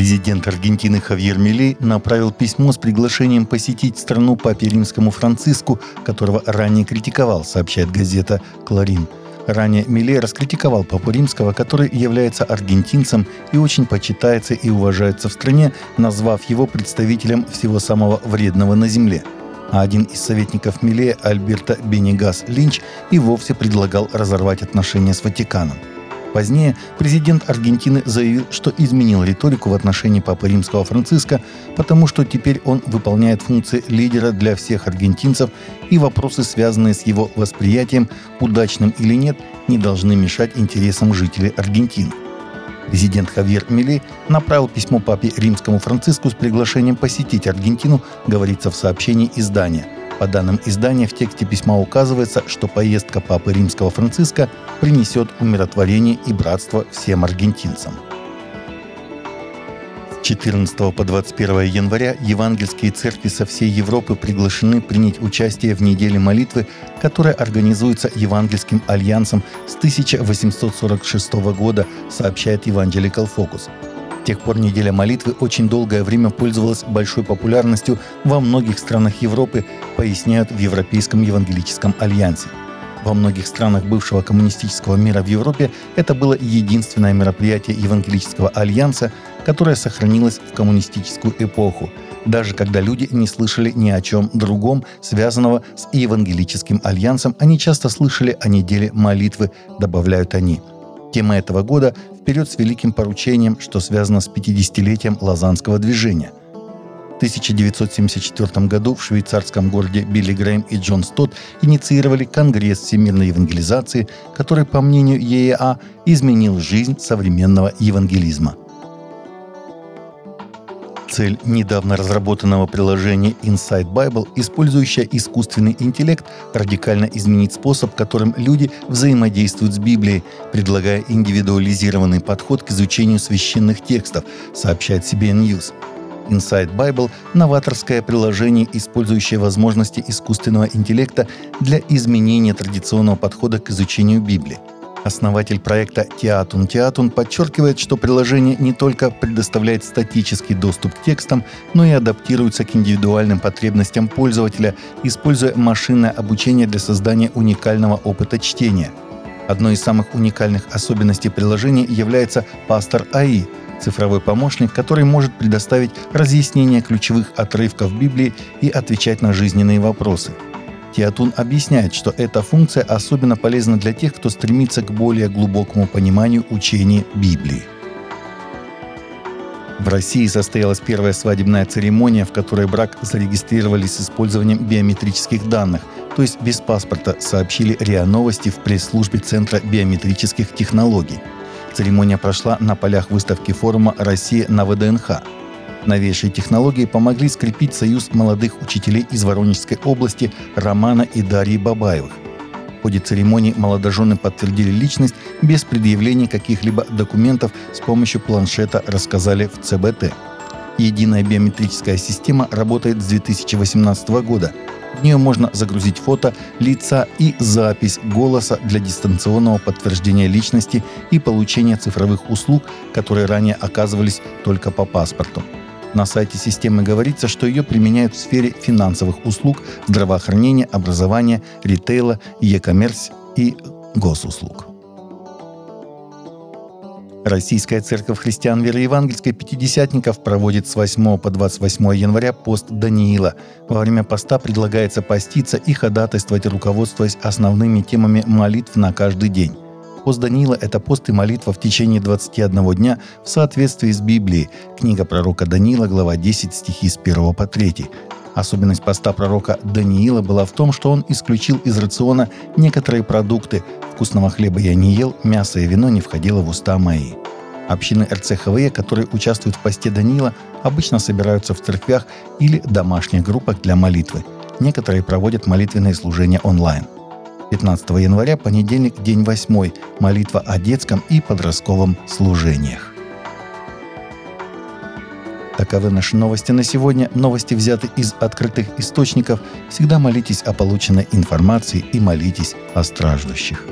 Президент Аргентины Хавьер Милей направил письмо с приглашением посетить страну папе римскому Франциску, которого ранее критиковал, сообщает газета «Кларин». Ранее Милей раскритиковал папу римского, который является аргентинцем и очень почитается и уважается в стране, назвав его представителем всего самого вредного на земле. А один из советников Милея, Альберто Бенегас Линч, и вовсе предлагал разорвать отношения с Ватиканом – Позднее президент Аргентины заявил, что изменил риторику в отношении Папы Римского Франциска, потому что теперь он выполняет функции лидера для всех аргентинцев, и вопросы, связанные с его восприятием, удачным или нет, не должны мешать интересам жителей Аргентины. Президент Хавьер Милей направил письмо папе римскому Франциску с приглашением посетить Аргентину, говорится в сообщении издания – по данным издания, в тексте письма указывается, что поездка Папы Римского Франциска принесет умиротворение и братство всем аргентинцам. С 14 по 21 января евангельские церкви со всей Европы приглашены принять участие в неделе молитвы, которая организуется Евангельским альянсом с 1846 года, сообщает Evangelical Focus – с тех пор неделя молитвы очень долгое время пользовалась большой популярностью во многих странах Европы, поясняют в Европейском евангелическом альянсе. Во многих странах бывшего коммунистического мира в Европе это было единственное мероприятие Евангелического альянса, которое сохранилось в коммунистическую эпоху, даже когда люди не слышали ни о чем другом, связанного с Евангелическим альянсом, они часто слышали о неделе молитвы, добавляют они – Тема этого года «Вперед с великим поручением», что связано с 50-летием Лазанского движения. В 1974 году в швейцарском городе Билли Грэм и Джон Стот инициировали Конгресс всемирной евангелизации, который, по мнению ЕА, изменил жизнь современного евангелизма – Цель недавно разработанного приложения Inside Bible, использующая искусственный интеллект, радикально изменить способ, которым люди взаимодействуют с Библией, предлагая индивидуализированный подход к изучению священных текстов, сообщает CBN News. Inside Bible – новаторское приложение, использующее возможности искусственного интеллекта для изменения традиционного подхода к изучению Библии. Основатель проекта Театун Театун подчеркивает, что приложение не только предоставляет статический доступ к текстам, но и адаптируется к индивидуальным потребностям пользователя, используя машинное обучение для создания уникального опыта чтения. Одной из самых уникальных особенностей приложения является пастор АИ, цифровой помощник, который может предоставить разъяснение ключевых отрывков Библии и отвечать на жизненные вопросы – Театун объясняет, что эта функция особенно полезна для тех, кто стремится к более глубокому пониманию учения Библии. В России состоялась первая свадебная церемония, в которой брак зарегистрировали с использованием биометрических данных, то есть без паспорта, сообщили РИА Новости в пресс-службе Центра биометрических технологий. Церемония прошла на полях выставки форума «Россия на ВДНХ». Новейшие технологии помогли скрепить союз молодых учителей из Воронежской области Романа и Дарьи Бабаевых. В ходе церемонии молодожены подтвердили личность без предъявления каких-либо документов с помощью планшета, рассказали в ЦБТ. Единая биометрическая система работает с 2018 года. В нее можно загрузить фото, лица и запись голоса для дистанционного подтверждения личности и получения цифровых услуг, которые ранее оказывались только по паспорту. На сайте системы говорится, что ее применяют в сфере финансовых услуг, здравоохранения, образования, ритейла, e-commerce и госуслуг. Российская церковь христиан веры евангельской пятидесятников проводит с 8 по 28 января пост Даниила. Во время поста предлагается поститься и ходатайствовать, руководствуясь основными темами молитв на каждый день. Пост Даниила – это пост и молитва в течение 21 дня в соответствии с Библией. Книга пророка Даниила, глава 10, стихи с 1 по 3. Особенность поста пророка Даниила была в том, что он исключил из рациона некоторые продукты. Вкусного хлеба я не ел, мясо и вино не входило в уста мои. Общины РЦХВЕ, которые участвуют в посте Даниила, обычно собираются в церквях или домашних группах для молитвы. Некоторые проводят молитвенные служения онлайн – 15 января, понедельник, день 8, молитва о детском и подростковом служениях. Таковы наши новости на сегодня. Новости взяты из открытых источников. Всегда молитесь о полученной информации и молитесь о страждущих.